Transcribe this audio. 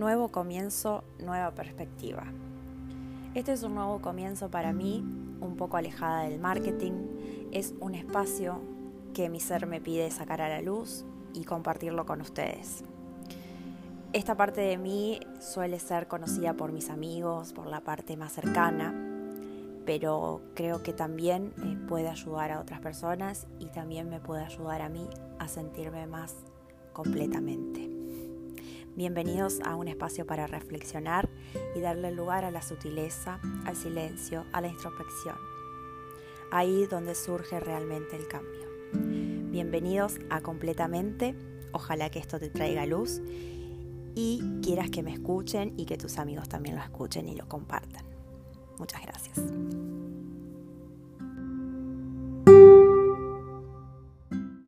Nuevo comienzo, nueva perspectiva. Este es un nuevo comienzo para mí, un poco alejada del marketing. Es un espacio que mi ser me pide sacar a la luz y compartirlo con ustedes. Esta parte de mí suele ser conocida por mis amigos, por la parte más cercana, pero creo que también eh, puede ayudar a otras personas y también me puede ayudar a mí a sentirme más completamente. Bienvenidos a un espacio para reflexionar y darle lugar a la sutileza, al silencio, a la introspección. Ahí donde surge realmente el cambio. Bienvenidos a Completamente. Ojalá que esto te traiga luz y quieras que me escuchen y que tus amigos también lo escuchen y lo compartan. Muchas gracias.